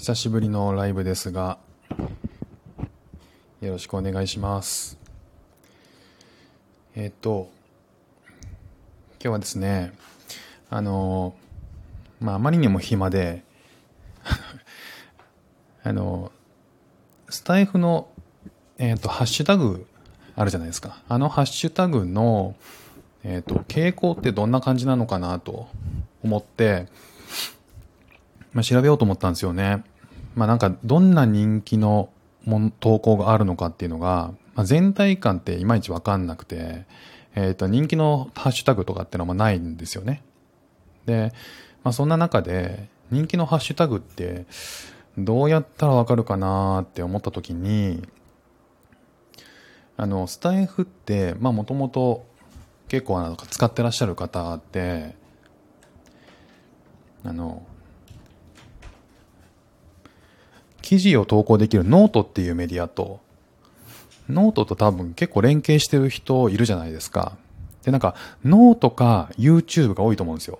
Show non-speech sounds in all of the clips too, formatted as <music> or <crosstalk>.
久しぶりのライブですが、よろしくお願いします。えっ、と、今日はですね、あの、まあ、あまりにも暇で、<laughs> あの、スタイフの、えっ、と、ハッシュタグあるじゃないですか。あのハッシュタグの、えっ、と、傾向ってどんな感じなのかなと思って、まあ、調べようと思ったんですよね。まあ、なんか、どんな人気の投稿があるのかっていうのが、まあ、全体感っていまいちわかんなくて、えっ、と、人気のハッシュタグとかってのもないんですよね。で、まあ、そんな中で、人気のハッシュタグって、どうやったらわかるかなって思った時に、あの、スタイフって、まあ、もともと結構なんか使ってらっしゃる方って、あの、記事を投稿できるノートっていうメディアと、ノートと多分結構連携してる人いるじゃないですか。で、なんか、ノートか YouTube が多いと思うんですよ。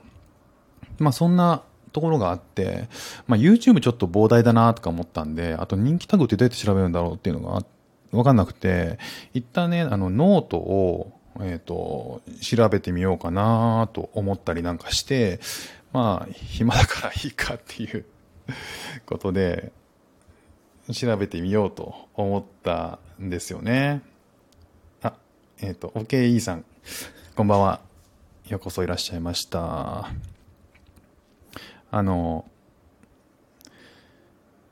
まあそんなところがあって、まあ YouTube ちょっと膨大だなとか思ったんで、あと人気タグってどうやって調べるんだろうっていうのがわかんなくて、一旦ね、あのノートを、えっ、と、調べてみようかなと思ったりなんかして、まあ暇だからいいかっていうことで、調べてみようと思ったんですよね。あ、えっ、と、OKE さん、こんばんは。ようこそいらっしゃいました。あの、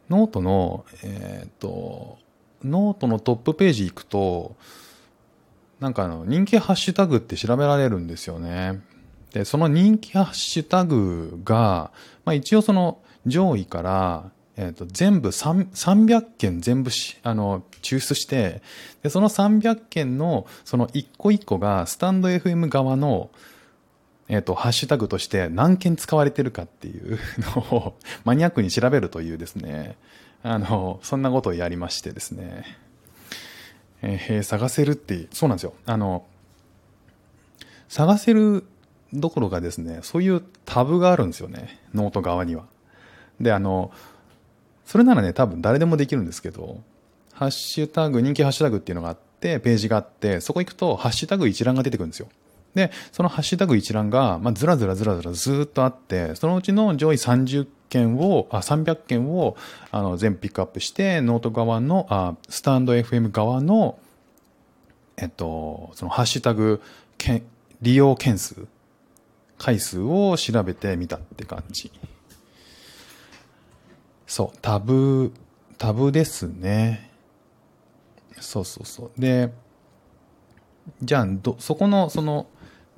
ノートの、えっ、と、ノートのトップページ行くと、なんかあの、人気ハッシュタグって調べられるんですよね。で、その人気ハッシュタグが、まあ一応その上位から、えっ、と、全部300件全部、あの、抽出して、で、その300件の、その一個一個が、スタンド FM 側の、えっ、と、ハッシュタグとして何件使われてるかっていうのを <laughs> マニアックに調べるというですね、あの、そんなことをやりましてですね、えー探せるって、そうなんですよ。あの、探せるどころかですね、そういうタブがあるんですよね、ノート側には。で、あの、それならね、多分誰でもできるんですけど、ハッシュタグ、人気ハッシュタグっていうのがあって、ページがあって、そこ行くと、ハッシュタグ一覧が出てくるんですよ。で、そのハッシュタグ一覧が、まあ、ずらずらずらずらずっとあって、そのうちの上位30件を、あ、300件を、あの、全ピックアップして、ノート側の、あ、スタンド FM 側の、えっと、そのハッシュタグ、利用件数、回数を調べてみたって感じ。そう、タブ、タブですね。そうそうそう。で、じゃあ、ど、そこの、その、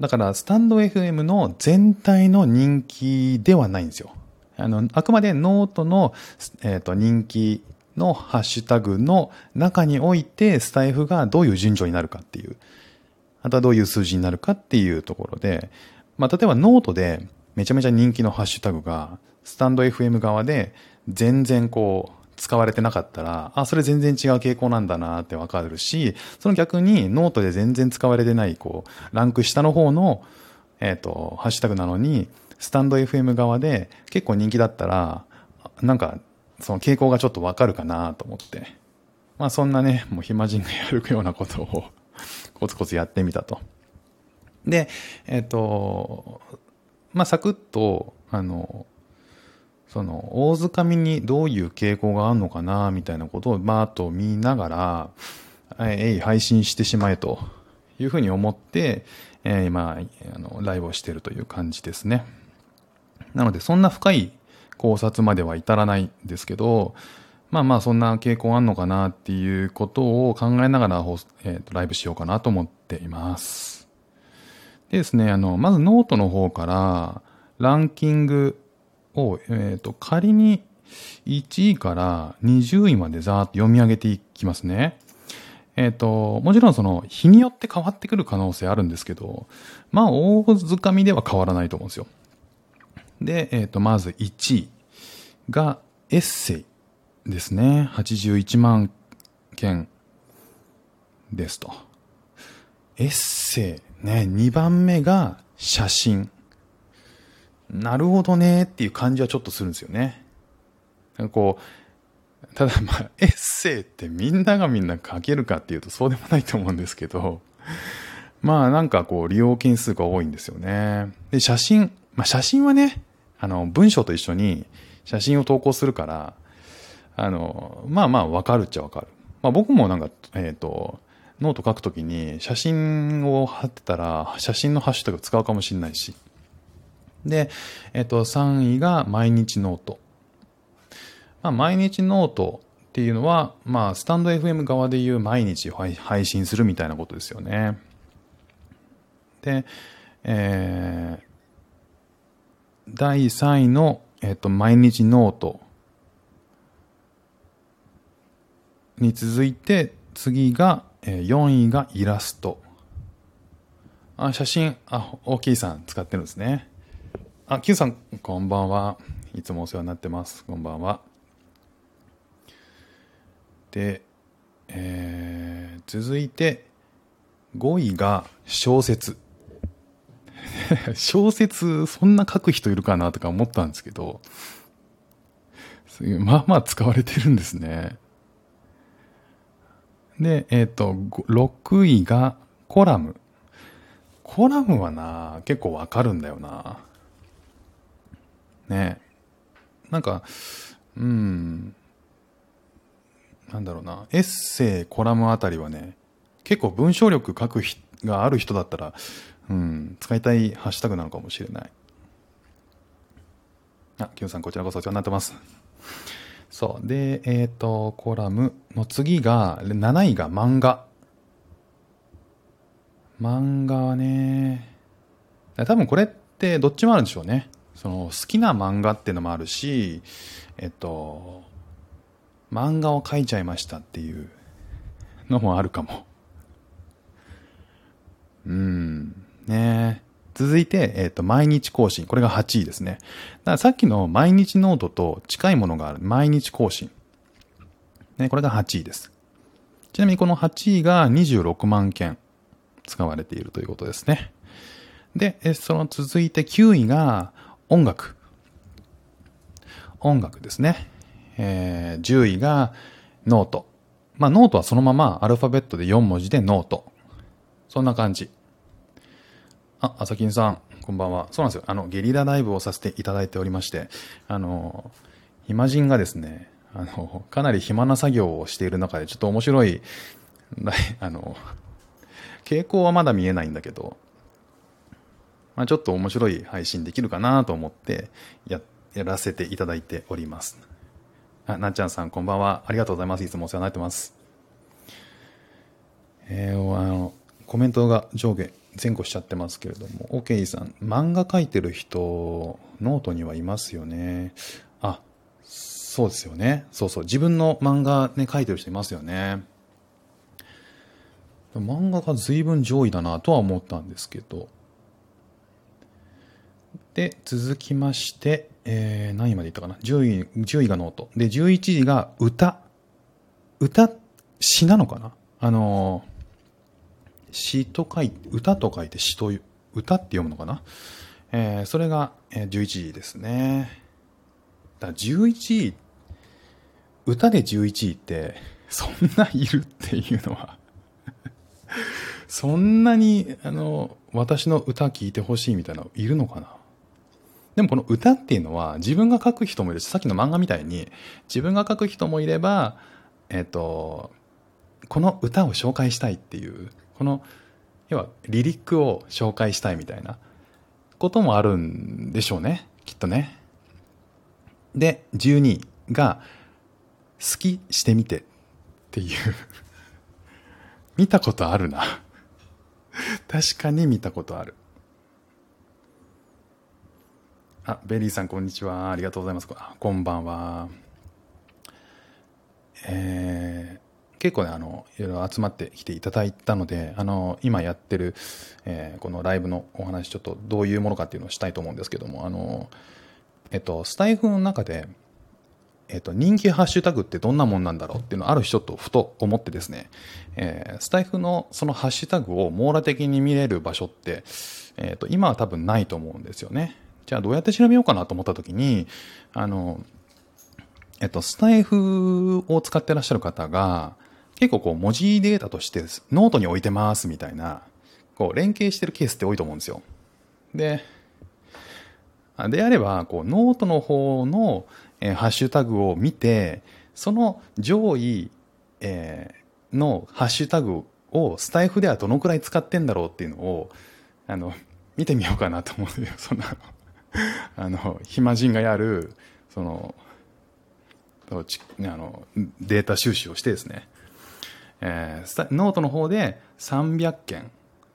だから、スタンド FM の全体の人気ではないんですよ。あの、あくまでノートの、えっ、と、人気のハッシュタグの中において、スタエフがどういう順序になるかっていう、あとはどういう数字になるかっていうところで、まあ、例えばノートでめちゃめちゃ人気のハッシュタグが、スタンド FM 側で全然こう、使われてなかったら、あ、それ全然違う傾向なんだなってわかるし、その逆にノートで全然使われてない、こう、ランク下の方の、えっ、と、ハッシュタグなのに、スタンド FM 側で結構人気だったら、なんか、その傾向がちょっとわかるかなと思って。まあそんなね、もう暇人がやるようなことをコツコツやってみたと。で、えっ、と、まあサクッと、あの、その、大掴みにどういう傾向があるのかな、みたいなことをバーッと見ながら、えい、配信してしまえというふうに思って、えー今、あの、ライブをしているという感じですね。なので、そんな深い考察までは至らないんですけど、まあまあ、そんな傾向あんのかなっていうことを考えながら、えーとライブしようかなと思っています。でですね、あの、まずノートの方から、ランキングを、えっ、と、仮に1位から20位までざーっと読み上げていきますね。えっ、と、もちろんその日によって変わってくる可能性あるんですけど、まあ大掴みでは変わらないと思うんですよ。で、えっ、と、まず1位がエッセイですね。81万件ですと。エッセイね、2番目が写真。なるほどねっていう感じはちょっとするんですよね。なんかこう、ただまあ、<laughs> エッセイってみんながみんな書けるかっていうとそうでもないと思うんですけど、まあなんかこう利用件数が多いんですよね。で、写真、まあ写真はね、あの、文章と一緒に写真を投稿するから、あの、まあまあわかるっちゃわかる。まあ僕もなんか、えっ、ー、と、ノート書くときに写真を貼ってたら、写真のハッシュタグ使うかもしれないし。で、えっ、と、3位が毎日ノート。まあ、毎日ノートっていうのは、まあ、スタンド FM 側で言う毎日配信するみたいなことですよね。で、えー、第3位の、えっ、と、毎日ノートに続いて、次が、えー、4位がイラスト。あ、写真、あ、大きいさん使ってるんですね。あ、Q さん、こんばんは。いつもお世話になってます。こんばんは。で、えー、続いて、5位が小説。<laughs> 小説、そんな書く人いるかなとか思ったんですけど、まあまあ使われてるんですね。で、えっ、ー、と、6位がコラム。コラムはな、結構わかるんだよな。ねなんか、うん、なんだろうな、エッセイ、コラムあたりはね、結構文章力書くがある人だったら、うん、使いたいハッシュタグなのかもしれない。あ、キムさんこちらこそお世話になってます。そう。で、えっ、ー、と、コラムの次が、7位が漫画。漫画はね、多分これってどっちもあるんでしょうね。その好きな漫画っていうのもあるし、えっと、漫画を描いちゃいましたっていうのもあるかも。うん。ね続いて、えっ、と、毎日更新。これが8位ですね。だからさっきの毎日ノートと近いものがある。毎日更新。ね、これが8位です。ちなみにこの8位が26万件使われているということですね。で、その続いて9位が音楽。音楽ですね。えー、10位がノート。まあノートはそのままアルファベットで4文字でノート。そんな感じ。あ、朝金さん、こんばんは。そうなんですよ。あの、ゲリラライブをさせていただいておりまして、あの、暇人がですね、あの、かなり暇な作業をしている中で、ちょっと面白い、<laughs> あの、傾向はまだ見えないんだけど、まあ、ちょっと面白い配信できるかなと思ってや、やらせていただいております。あ、なっちゃんさん、こんばんは。ありがとうございます。いつもお世話になってます。えー、あの、コメントが上下前後しちゃってますけれども、OK さん、漫画描いてる人、ノートにはいますよね。あ、そうですよね。そうそう。自分の漫画ね、描いてる人いますよね。漫画が随分上位だなとは思ったんですけど。で、続きまして、えー、何位までいったかな ?10 位、10位がノート。で、11位が歌。歌、詩なのかな？あのー、詩と書いて、歌と書いて詩という、歌って読むのかな？えー、それが、えー、11位ですね。だ11位、歌で11位って、そんないるっていうのはそんなに、あの、私の歌聞いてほしいみたいなのいるのかな？でもこの歌っていうのは自分が書く人もいるし、さっきの漫画みたいに自分が書く人もいれば、えっ、と、この歌を紹介したいっていう、この、要はリリックを紹介したいみたいなこともあるんでしょうね。きっとね。で、12が、好きしてみてっていう <laughs> 見たことあるな確かに見たことある。あ、ベリーさん、こんにちは。ありがとうございます。こんばんは。えー、結構ね、あの、いろいろ集まってきていただいたので、あの、今やってる、えー、このライブのお話、ちょっとどういうものかっていうのをしたいと思うんですけども、あの、えっと、スタエフの中で、えっと、人気ハッシュタグってどんなもんなんだろうっていうのをある人とふと思ってですね、えー、スタエフのそのハッシュタグを網羅的に見れる場所って、えっと、今は多分ないと思うんですよね。じゃあどうやって調べようかなと思った時に、あの、えっと、スタエフを使ってらっしゃる方が、結構こう文字データとしてノートに置いてますみたいな、こう連携してるケースって多いと思うんですよ。で、であれば、こうノートの方の、え、ハッシュタグを見て、その上位、えー、のハッシュタグをスタエフではどのくらい使ってんだろうっていうのを、あの、見てみようかなと思うよ。そんな、<laughs> あの、暇人がやる、その、あのデータ収集をしてですね、えー、ノートの方で300件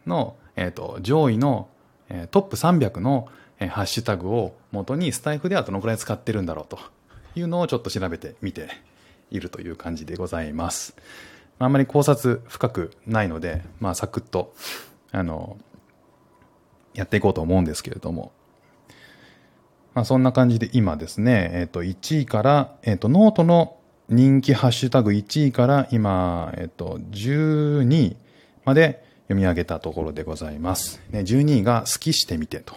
の、えーと、上位の、えー、トップ300の、えー、ハッシュタグを元にスタエフではどのくらい使ってるんだろうと。いうのをちょっと調べてみているという感じでございます。あんまり考察深くないので、まあ、サクッと、あの、やっていこうと思うんですけれども、まあ、そんな感じで今ですね、えっ、ー、と、1位から、えっ、ー、と、ノートの人気ハッシュタグ1位から今、えっ、ー、と、12位まで読み上げたところでございます。ね、12位が好きしてみてと。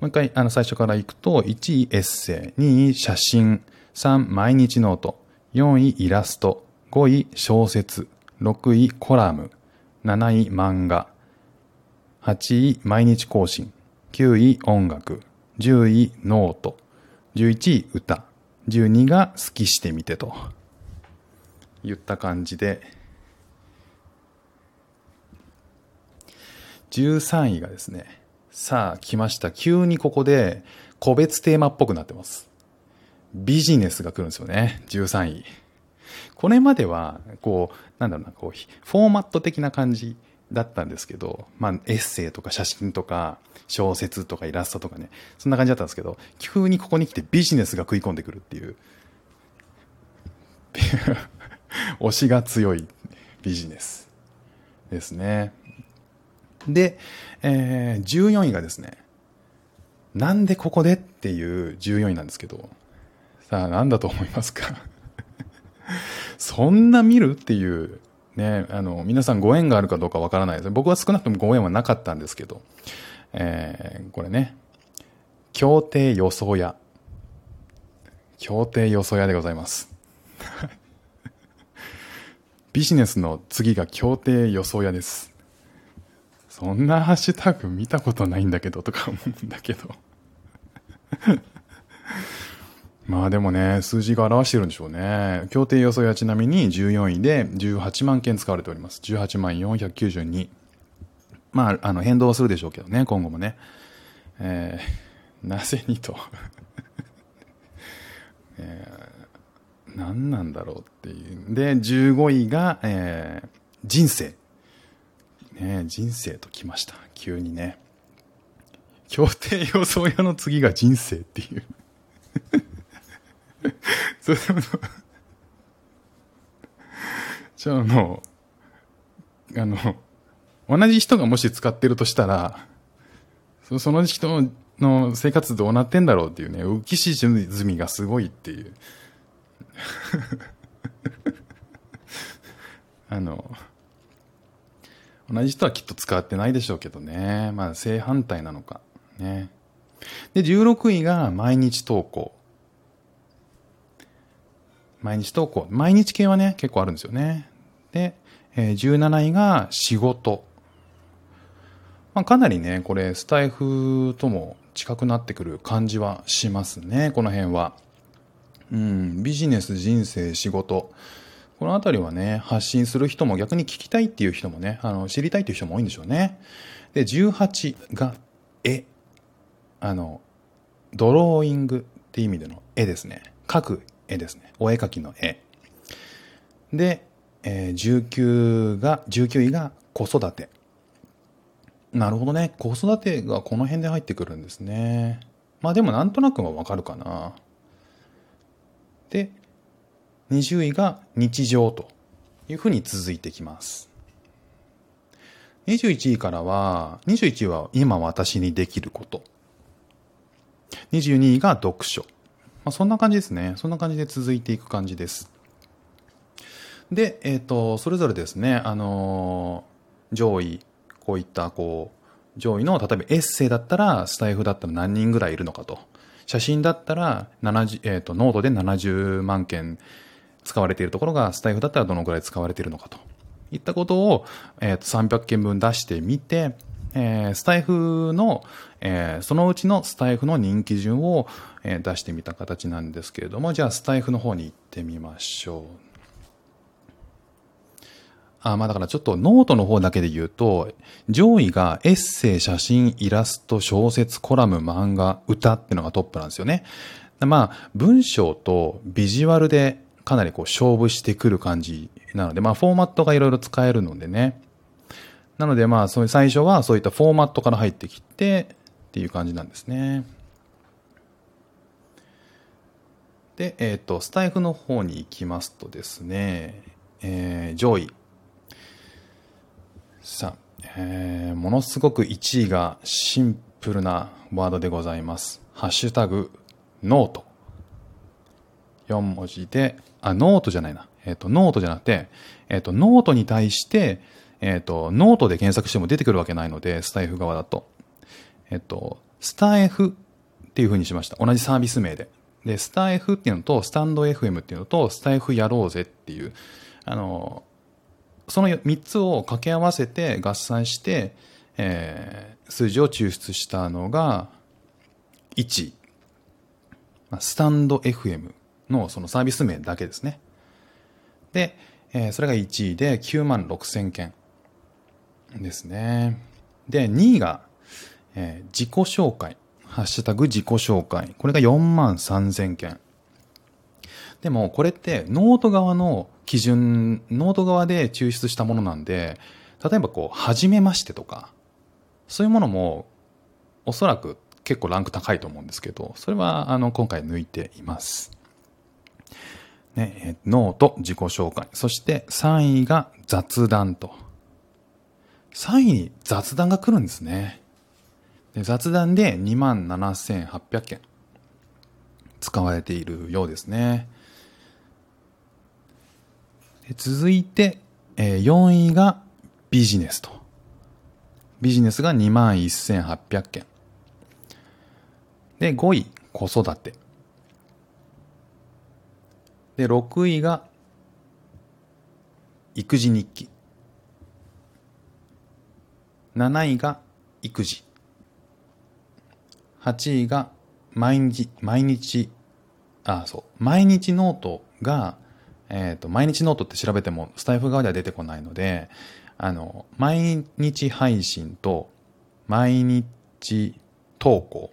もう一回、あの、最初からいくと、1位エッセイ、2位写真、3毎日ノート、4位イラスト、5位小説、6位コラム、7位漫画、8位毎日更新、9位音楽、10位ノート、11位歌、12がスキしてみてと言った感じで、13位がですね、さあ来ました。急にここで個別テーマっぽくなってます。ビジネスが来るんですよね。13位。これまでは、こう、なんだろうな、こう、フォーマット的な感じだったんですけど、まあ、エッセイとか写真とか、小説とかイラストとかね、そんな感じだったんですけど、急にここに来てビジネスが食い込んでくるっていう、<laughs> 推しが強いビジネスですね。で、えー、14位がですね、なんでここでっていう14位なんですけど、さあ何だと思いますか？<laughs> そんな見るっていうね、あの、皆さんご縁があるかどうかわからないです。僕は少なくともご縁はなかったんですけど、えー、これね、協定予想屋。協定予想屋でございます。<laughs> ビジネスの次が協定予想屋です。そんなハッシュタグ見たことないんだけどとか思うんだけどまあでもね、数字が表してるんでしょうね。協定予想やちなみに14位で18万件使われております。18万492。まあ、あの、変動はするでしょうけどね、今後もね。えー、なぜにと <laughs> えー、何なんだろうっていう。で、15位が、えー、人生。ね人生ときました。急にね。協定予想屋の次が人生っていうそう。じゃあ、あの、あの、同じ人がもし使ってるとしたら、そその人の生活どうなってんだろうっていうね、浮き沈みがすごいっていう。<laughs> あの、同じ人はきっと使ってないでしょうけどね。まあ、正反対なのか。ね。で、16位が毎日投稿。毎日投稿。毎日系はね、結構あるんですよね。で、えー、17位が仕事。まあ、かなりね、これ、スタイフとも近くなってくる感じはしますね、この辺は。うん、ビジネス、人生、仕事。このあたりはね、発信する人も逆に聞きたいっていう人もね、あの、知りたいっていう人も多いんでしょうね。で、18が絵。あの、ドローイングっていう意味での絵ですね。描く絵ですね。お絵描きの絵。で、えー、19が、19位が子育て。なるほどね。子育てがこの辺で入ってくるんですね。まあでもなんとなくはわかるかな。で、20位が日常というふうに続いてきます。21位からは、21位は今私にできること。22位が読書。まあ、そんな感じですね。そんな感じで続いていく感じです。で、えっ、ー、と、それぞれですね、あのー、上位、こういった、こう、上位の、例えばエッセイだったら、スタエフだったら何人ぐらいいるのかと写真だったら70、えっ、と、ノートで70万件使われているところが、スタエフだったらどのくらい使われているのかといったことを、えっ、と、300件分出してみて、えー、スタエフの、えー、そのうちのスタエフの人気順を、えー、出してみた形なんですけれども、じゃあスタエフの方に行ってみましょう。あ、まあだからちょっとノートの方だけで言うと、上位がエッセイ、写真、イラスト、小説、コラム、漫画、歌っていうのがトップなんですよね。まあ文章とビジュアルでかなりこう勝負してくる感じなので、まあフォーマットがいろいろ使えるのでね。なのでまあそういう最初はそういったフォーマットから入ってきてっていう感じなんですね。で、えっ、ー、と、スタイフの方に行きますとですね、えー、上位。さあ、えー、ものすごく1位がシンプルなワードでございます。ハッシュタグ、ノート。4文字で、あ、ノートじゃないな。えっ、ー、と、ノートじゃなくて、えっ、ー、と、ノートに対して、えっ、ー、と、ノートで検索しても出てくるわけないので、スタエフ側だと。えっ、と、スタエフっていう風にしました。同じサービス名で。で、スタエフっていうのと、 stand.fm っていうのと、スタエフやろうぜっていう、あの、その3つを掛け合わせて合算して、えー、数字を抽出したのが、1、 stand.fm のそのサービス名だけですね。で、えー、それが1位で9万6千件。ですね。で、2位が、えー、自己紹介。ハッシュタグ自己紹介。これが4万3000件。でも、これってノート側の基準、ノート側で抽出したものなんで、例えばこう、はじめましてとか、そういうものも、おそらく結構ランク高いと思うんですけど、それは、あの、今回抜いています。ね、ノート、自己紹介。そして3位が雑談と。3位に雑談が来るんですね。で雑談で2万7800件使われているようですね。で続いて、えー、4位がビジネスと。ビジネスが2万1800件。で、5位、子育て。で、6位が育児日記。7位が育児。8位が毎日、毎日、あ、そう、毎日ノートが、えっ、ー、と、毎日ノートって調べてもスタエフ側では出てこないので、あの、毎日配信と毎日投稿。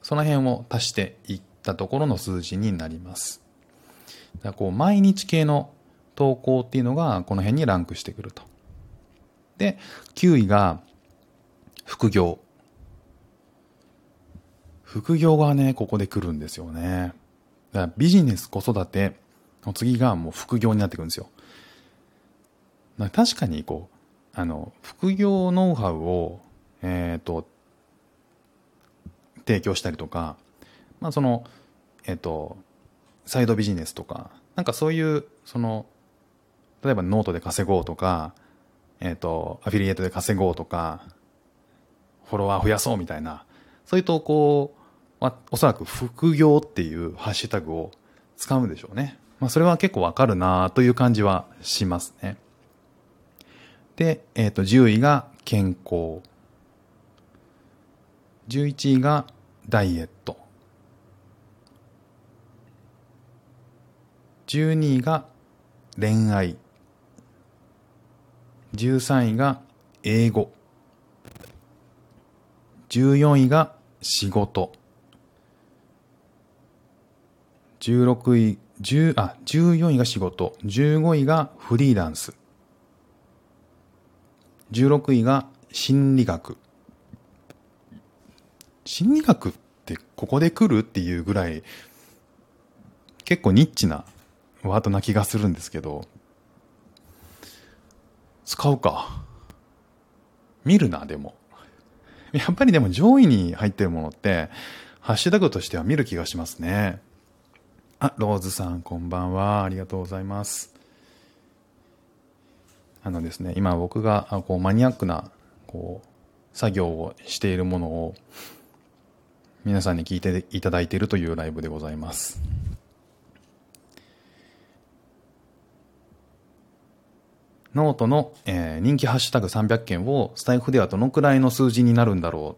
その辺を足していったところの数字になります。だこう毎日系の投稿っていうのがこの辺にランクしてくると。で、9位が、副業。副業がね、ここで来るんですよね。だからビジネス、子育ての次がもう副業になってくるんですよ。確かにこう、あの、副業ノウハウを、えっ、ー、と、提供したりとか、まあその、えっ、ー、と、サイドビジネスとか、なんかそういう、その、例えばノートで稼ごうとか、えっ、ー、と、アフィリエイトで稼ごうとか、フォロワー増やそうみたいな、そういう投稿は、おそらく副業っていうハッシュタグを使うんでしょうね。まあ、それは結構わかるなという感じはしますね。で、えっ、ー、と、10位が健康。11位がダイエット。12位が恋愛。13位が英語。14位が仕事。16位、10あ、14位が仕事。15位がフリーランス。16位が心理学。心理学ってここで来るっていうぐらい結構ニッチなワードな気がするんですけど、使うか。見るな、でも。やっぱりでも上位に入ってるものって、ハッシュタグとしては見る気がしますね。あ、ローズさん、こんばんは。ありがとうございます。あのですね、今僕がこうマニアックなこう作業をしているものを皆さんに聞いていただいているというライブでございます。ノートの、えー、人気ハッシュタグ300件をスタエフではどのくらいの数字になるんだろ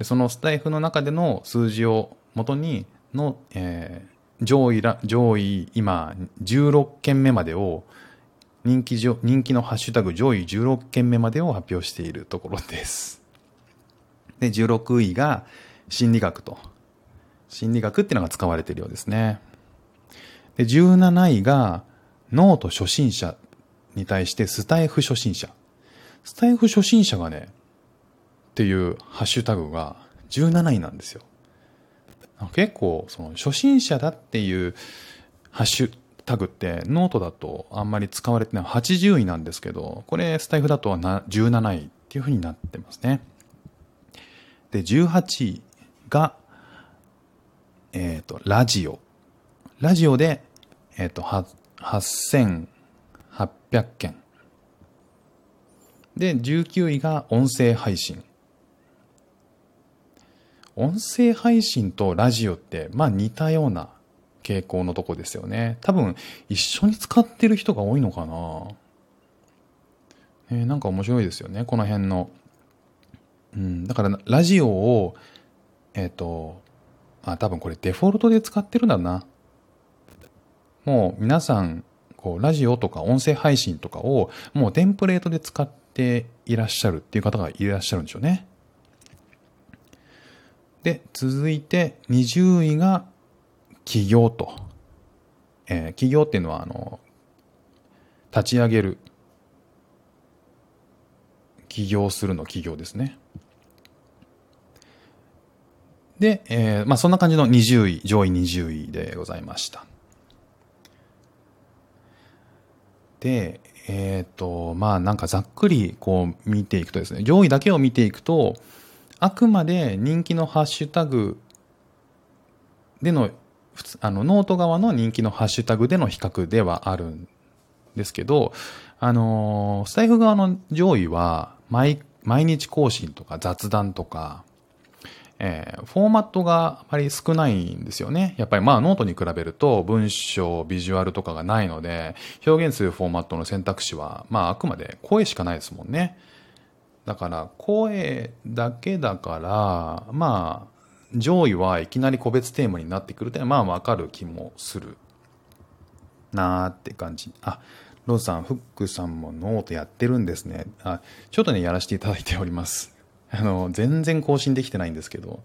う。そのスタエフの中での数字をもとにの、えー、上位ら、上位今16件目までを人気人気のハッシュタグ上位16件目までを発表しているところです。<laughs> で、16位が心理学と。心理学っていうのが使われているようですね。で、17位がノート初心者に対してスタエフ初心者。スタエフ初心者がね、っていうハッシュタグが17位なんですよ。結構、その初心者だっていうハッシュタグってノートだとあんまり使われてない80位なんですけど、これスタエフだと17位っていう風になってますね。で、18位が、えっ、ー、と、ラジオ。ラジオで、えっ、ー、と、8800件。で、19位が音声配信。音声配信とラジオって、まあ似たような傾向のとこですよね。多分、一緒に使ってる人が多いのかな。えー、なんか面白いですよね、この辺の。うん、だから、ラジオを、えっ、ー、と、あ、多分これデフォルトで使ってるんだな。もう皆さんこう、ラジオとか音声配信とかをもうテンプレートで使っていらっしゃるっていう方がいらっしゃるんでしょうね。で、続いて20位が起業と。えー、起業っていうのは、あの、立ち上げる。起業するの起業ですね。で、えー、まあそんな感じの20位、上位20位でございました。で、えっ、ー、と、まあなんかざっくりこう見ていくとですね、上位だけを見ていくと、あくまで人気のハッシュタグでの、あの、ノート側の人気のハッシュタグでの比較ではあるんですけど、あの、スタエフ側の上位は、毎、毎日更新とか雑談とか、えー、フォーマットがあまり少ないんですよね。やっぱりまあノートに比べると文章、ビジュアルとかがないので、表現するフォーマットの選択肢は、まああくまで声しかないですもんね。だから声だけだから、まあ上位はいきなり個別テーマになってくるってまあわかる気もするなーって感じ。あ、ローズさん、フックさんもノートやってるんですね。あ、ちょっとね、やらせていただいております。<laughs> あの、全然更新できてないんですけど、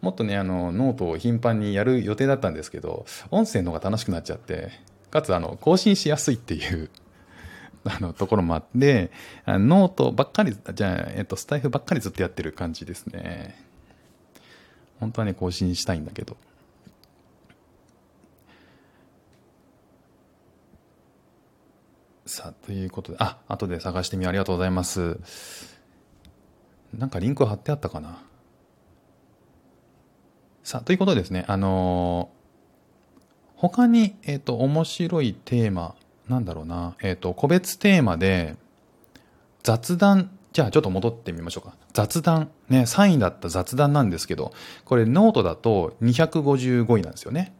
もっとね、あの、ノートを頻繁にやる予定だったんですけど、音声の方が楽しくなっちゃって、かつ、あの、更新しやすいっていうあの、ところもあって、ノートばっかり、じゃあ、えっと、スタエフばっかりずっとやってる感じですね。本当はね、更新したいんだけど。さあ、ということで、あ、後で探してみありがとうございます。なんかリンク貼ってあったかな。さあ、ということでですね、あのー、他に、えっ、ー、と、面白いテーマ、なんだろうな、えっ、ー、と、個別テーマで、雑談、じゃあちょっと戻ってみましょうか。雑談、ね、3位だった雑談なんですけど、これノートだと255位なんですよね。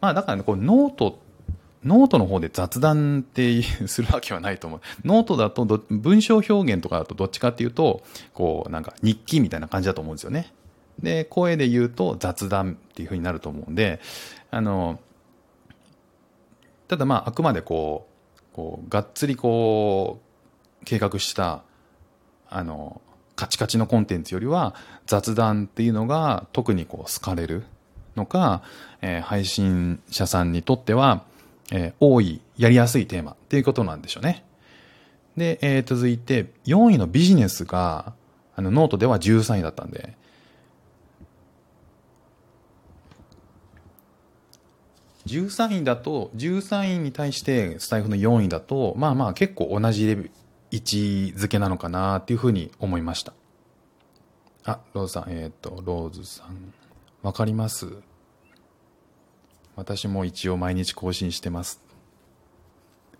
まあだからね、こう notenoteの方で雑談ってするわけはないと思う。ノートだと文章表現とかだとどっちかっていうと、こうなんか日記みたいな感じだと思うんですよね。で、声で言うと雑談っていう風になると思うんで、あの、ただまああくまでこう、こう、がっつりこう、計画した、あの、カチカチのコンテンツよりは雑談っていうのが特にこう好かれるのか、えー、配信者さんにとっては、えー、多い、やりやすいテーマっていうことなんでしょうね。で、えー、続いて、4位のビジネスが、あの、ノートでは13位だったんで、13位だと、13位に対してスタエフの4位だと、まあまあ結構同じレベル、位置づけなのかなっていうふうに思いました。あ、ローズさん、えっ、ー、と、ローズさん、わかります？私も一応毎日更新してます。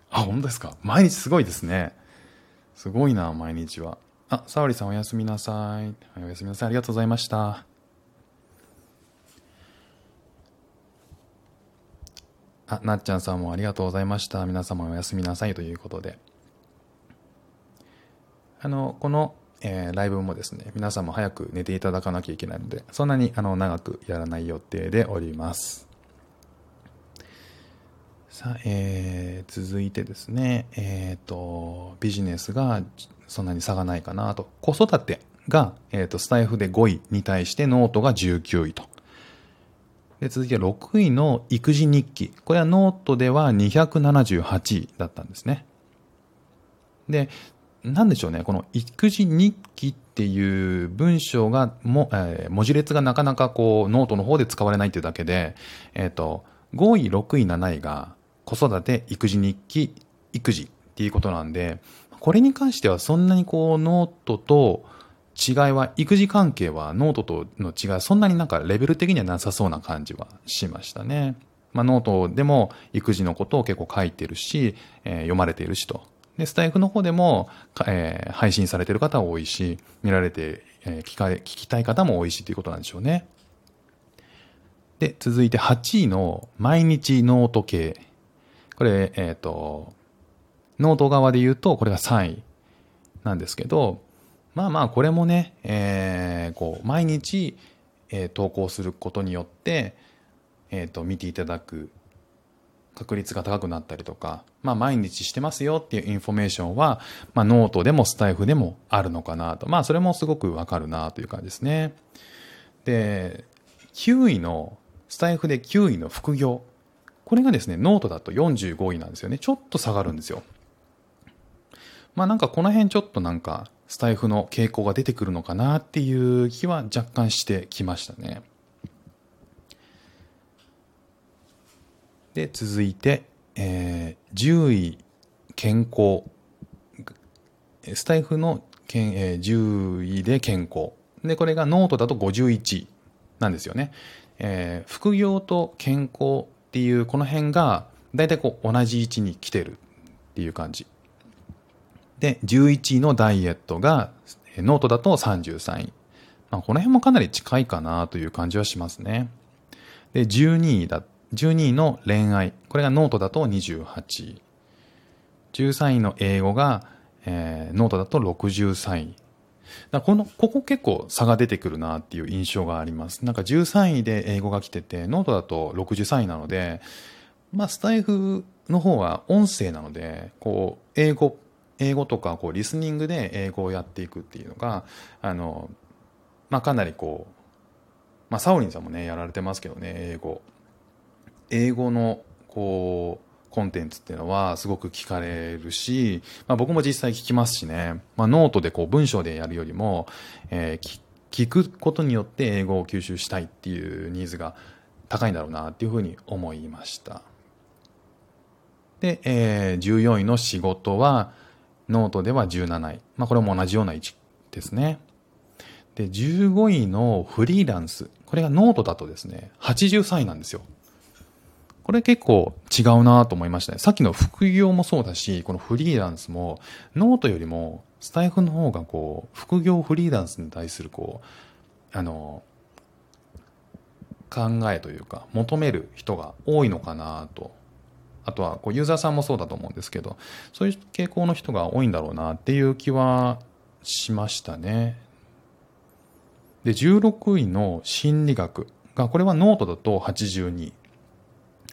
あ、本当ですか？毎日すごいですね。すごいな、毎日は。あ、沙織さんおやすみなさい。おやすみなさい。ありがとうございました。あ、なっちゃんさんもありがとうございました。皆様おやすみなさいということで。あの、この、えー、ライブもですね、皆さんも早く寝ていただかなきゃいけないので、そんなにあの長くやらない予定でおります。さあ、えー、続いてですね、えっ、ー、と、ビジネスがそんなに差がないかなと。子育てが、えっ、ー、と、スタエフで5位に対してノートが19位と。で続いて6位の育児日記。これはノートでは278位だったんですね。で、なんでしょうね、この育児日記っていう文章がも、えー、文字列がなかなかこうノートの方で使われないっていうだけで、えっ、ー、と、5位、6位、7位が子育て、育児日記、育児っていうことなんで、これに関してはそんなにこうノートと違いは、育児関係はノートとの違いそんなになんかレベル的にはなさそうな感じはしましたね。まあノートでも育児のことを結構書いてるし、えー、読まれているしと。で、スタエフの方でも、えー、配信されてる方多いし、見られて、えー、聞か聞きたい方も多いしということなんでしょうね。で、続いて8位の毎日ノート系。これ、えっ、ー、と、ノート側で言うと、これが3位なんですけど、まあまあ、これもね、えー、こう、毎日、えー、投稿することによって、え、ー、と、見ていただく確率が高くなったりとか、まあ毎日してますよっていうインフォメーションは、まあノートでもスタエフでもあるのかなと。まあそれもすごくわかるなという感じですね。で、9位の、スタエフで9位の副業。これがですね、ノートだと45位なんですよね。ちょっと下がるんですよ。まあなんかこの辺ちょっとなんか、スタエフの傾向が出てくるのかなっていう気は若干してきましたね。で、続いて、えー、10位、健康。スタエフのけん、えー、10位で健康。で、これがノートだと51なんですよね。えー、副業と健康っていうこの辺が大体こう同じ位置に来てるっていう感じ。で、11位のダイエットがノートだと33位。まあ、この辺もかなり近いかなという感じはしますね。で、12位だ12位の恋愛。これがノートだと28位。13位の英語が、えー、ノートだと63位。だこの、ここ結構差が出てくるなっていう印象があります。なんか13位で英語が来てて、ノートだと63位なので、まあ、スタエフの方は音声なので、こう、英語、英語とか、こう、リスニングで英語をやっていくっていうのが、あの、まあ、かなりこう、まあ、サオリンさんもね、やられてますけどね、英語。英語のこうコンテンツっていうのはすごく聞かれるし、まあ、僕も実際聞きますしね、まあ、ノートでこう文章でやるよりも、えー、聞くことによって英語を吸収したいっていうニーズが高いんだろうなっていうふうに思いました。で、えー、14位の仕事はノートでは17位。まあこれも同じような位置ですね。で、15位のフリーランス。これがノートだとですね、83位なんですよ。これ結構違うなと思いましたね。さっきの副業もそうだし、このフリーランスも、ノートよりも、スタエフの方がこう、副業フリーランスに対するこう、あの、考えというか、求める人が多いのかなと。あとは、こう、ユーザーさんもそうだと思うんですけど、そういう傾向の人が多いんだろうなっていう気はしましたね。で、16位の心理学が、これはノートだと82。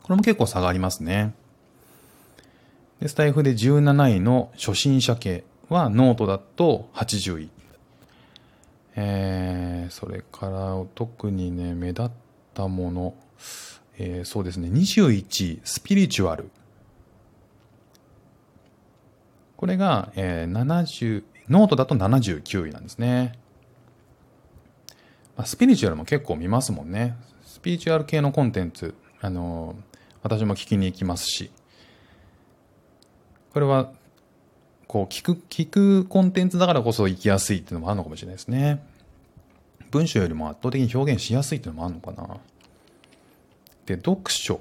これも結構差がありますね。で、スタエフで17位の初心者系はノートだと80位。えー、それから特にね、目立ったもの、えー、そうですね、21、スピリチュアル。これが、えー、70、ノートだと79位なんですね。まあ、スピリチュアルも結構見ますもんね。スピリチュアル系のコンテンツ、あの私も聞きに行きますし、これは、こう、聞く、聞くコンテンツだからこそ行きやすいっていうのもあるのかもしれないですね。文章よりも圧倒的に表現しやすいっていうのもあるのかな。で、読書。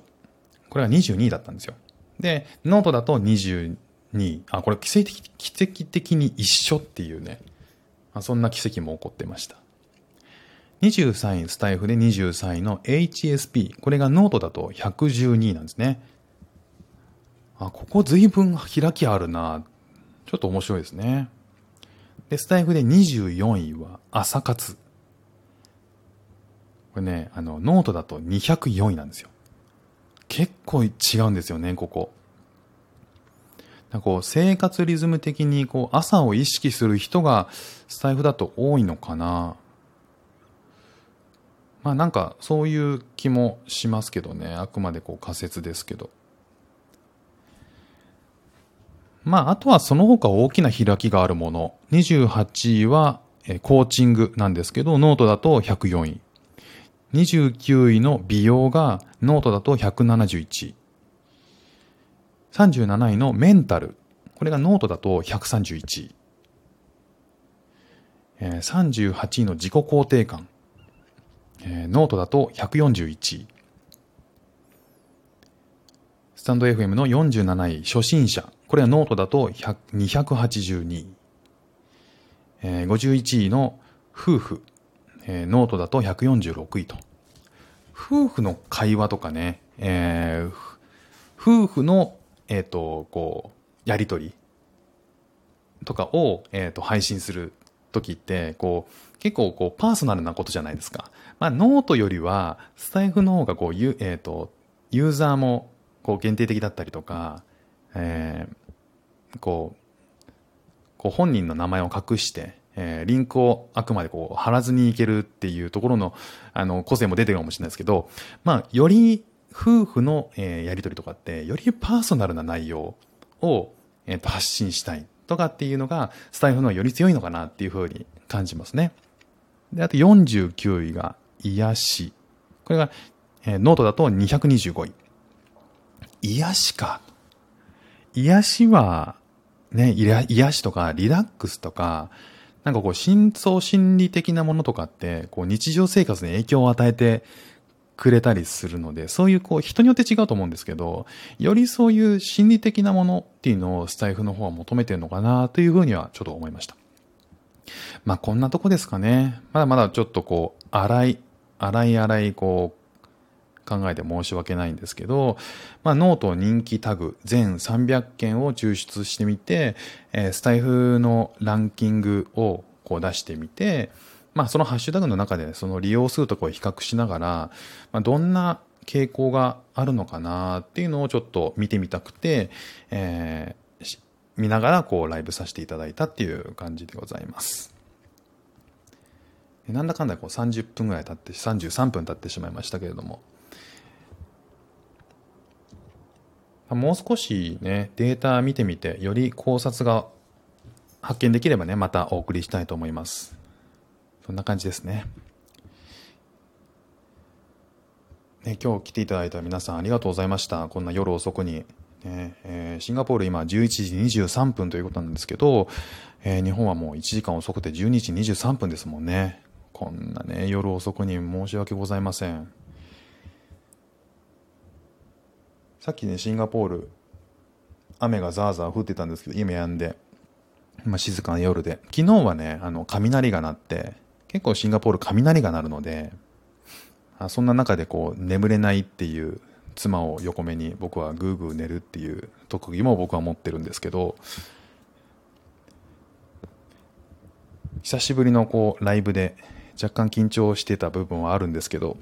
これは22位だったんですよ。で、ノートだと22位。あ、これ奇跡的奇跡的に一緒っていうね。まあ、そんな奇跡も起こってました。23位、スタエフで23位の HSP。これがノートだと112位なんですね。あ、ここ随分開きあるな。ちょっと面白いですね。で、スタエフで24位は朝活。これね、あの、ノートだと204位なんですよ。結構違うんですよね、ここ。なんかこう生活リズム的にこう朝を意識する人がスタエフだと多いのかな。まあなんかそういう気もしますけどね。あくまでこう仮説ですけど。まああとはその他大きな開きがあるもの。28位はコーチングなんですけど、ノートだと104位。29位の美容がノートだと171位。37位のメンタル。これがノートだと131位。えー、38位の自己肯定感。えー、ノートだと141位。スタンド FM の47位、初心者。これはノートだと282位。えー、51位の夫婦。えー、ノートだと146位と。夫婦の会話とかね、えー、夫婦のえっ、ー、と、こう、やりとりとかを、えっ、ー、と、配信する時って、こう、結構こう、パーソナルなことじゃないですか。まあ、ノートよりは、スタエフの方がこう、ゆえっ、と、ユーザーも、こう、限定的だったりとか、えー、こう、こう本人の名前を隠して、えー、リンクをあくまでこう貼らずにいけるっていうところのあの個性も出てるかもしれないですけど、まあ、より夫婦の、えー、やりとりとかって、よりパーソナルな内容を、えー、と発信したいとかっていうのが、スタイフのはより強いのかなっていうふうに感じますね。で、あと49位が癒し。これが、えー、ノートだと225位。癒しか。癒しは、ね、癒しとかリラックスとか、なんかこう、深層心理的なものとかって、こう、日常生活に影響を与えてくれたりするので、そういうこう人によって違うと思うんですけど、よりそういう心理的なものっていうのをスタエフの方は求めてるのかなというふうにはちょっと思いました。まあこんなとこですかね。まだまだちょっとこう、荒い、荒い荒いこう、考えて申し訳ないんですけど、まあ、ノート人気タグ全300件を抽出してみて、えー、スタイフのランキングをこう出してみて、まあ、そのハッシュタグの中でその利用数とかを比較しながら、まあ、どんな傾向があるのかなっていうのをちょっと見てみたくて、えー、見ながらこうライブさせていただいたっていう感じでございます。なんだかんだこう30分ぐらい経って、33分経ってしまいましたけれども、もう少しね、データ見てみて、より考察が発見できればね、またお送りしたいと思います。そんな感じですね。ね、今日来ていただいた皆さんありがとうございました。こんな夜遅くに。ねえー、シンガポール今11時23分ということなんですけど、えー、日本はもう1時間遅くて12時23分ですもんね。こんなね、夜遅くに申し訳ございません。さっきね、シンガポール、雨がザーザー降ってたんですけど、今やんで、まあ、静かな夜で。昨日はね、あの、雷が鳴って、結構シンガポール雷が鳴るので、あそんな中でこう眠れないっていう妻を横目に僕はグーグー寝るっていう特技も僕は持ってるんですけど久しぶりのこうライブで若干緊張してた部分はあるんですけど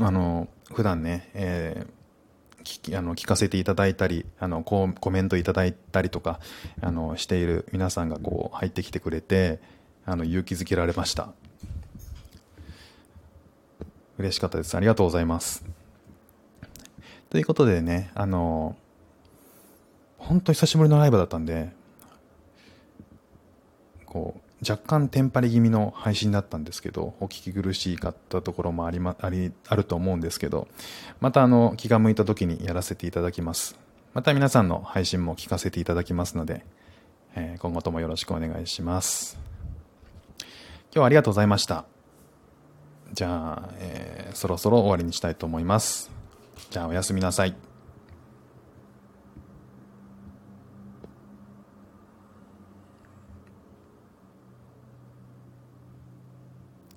あの普段ね、えー、聞きあの聞かせていただいたりあのコメントいただいたりとかあのしている皆さんがこう入ってきてくれてあの勇気づけられました。嬉しかったです。ありがとうございます。ということでねあの本当久しぶりのライブだったんでこう若干テンパり気味の配信だったんですけどお聞き苦しかったところもあり,、ま、ありあると思うんですけどまたあの気が向いた時にやらせていただきますまた皆さんの配信も聞かせていただきますので、えー、今後ともよろしくお願いします今日はありがとうございました。じゃあ、えー、そろそろ終わりにしたいと思います。じゃあおやすみなさい。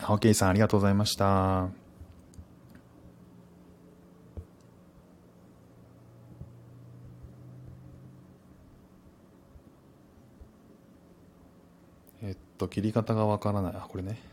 ハオケイさん、ありがとうございました。えっと、切り方がわからない。あ、これね。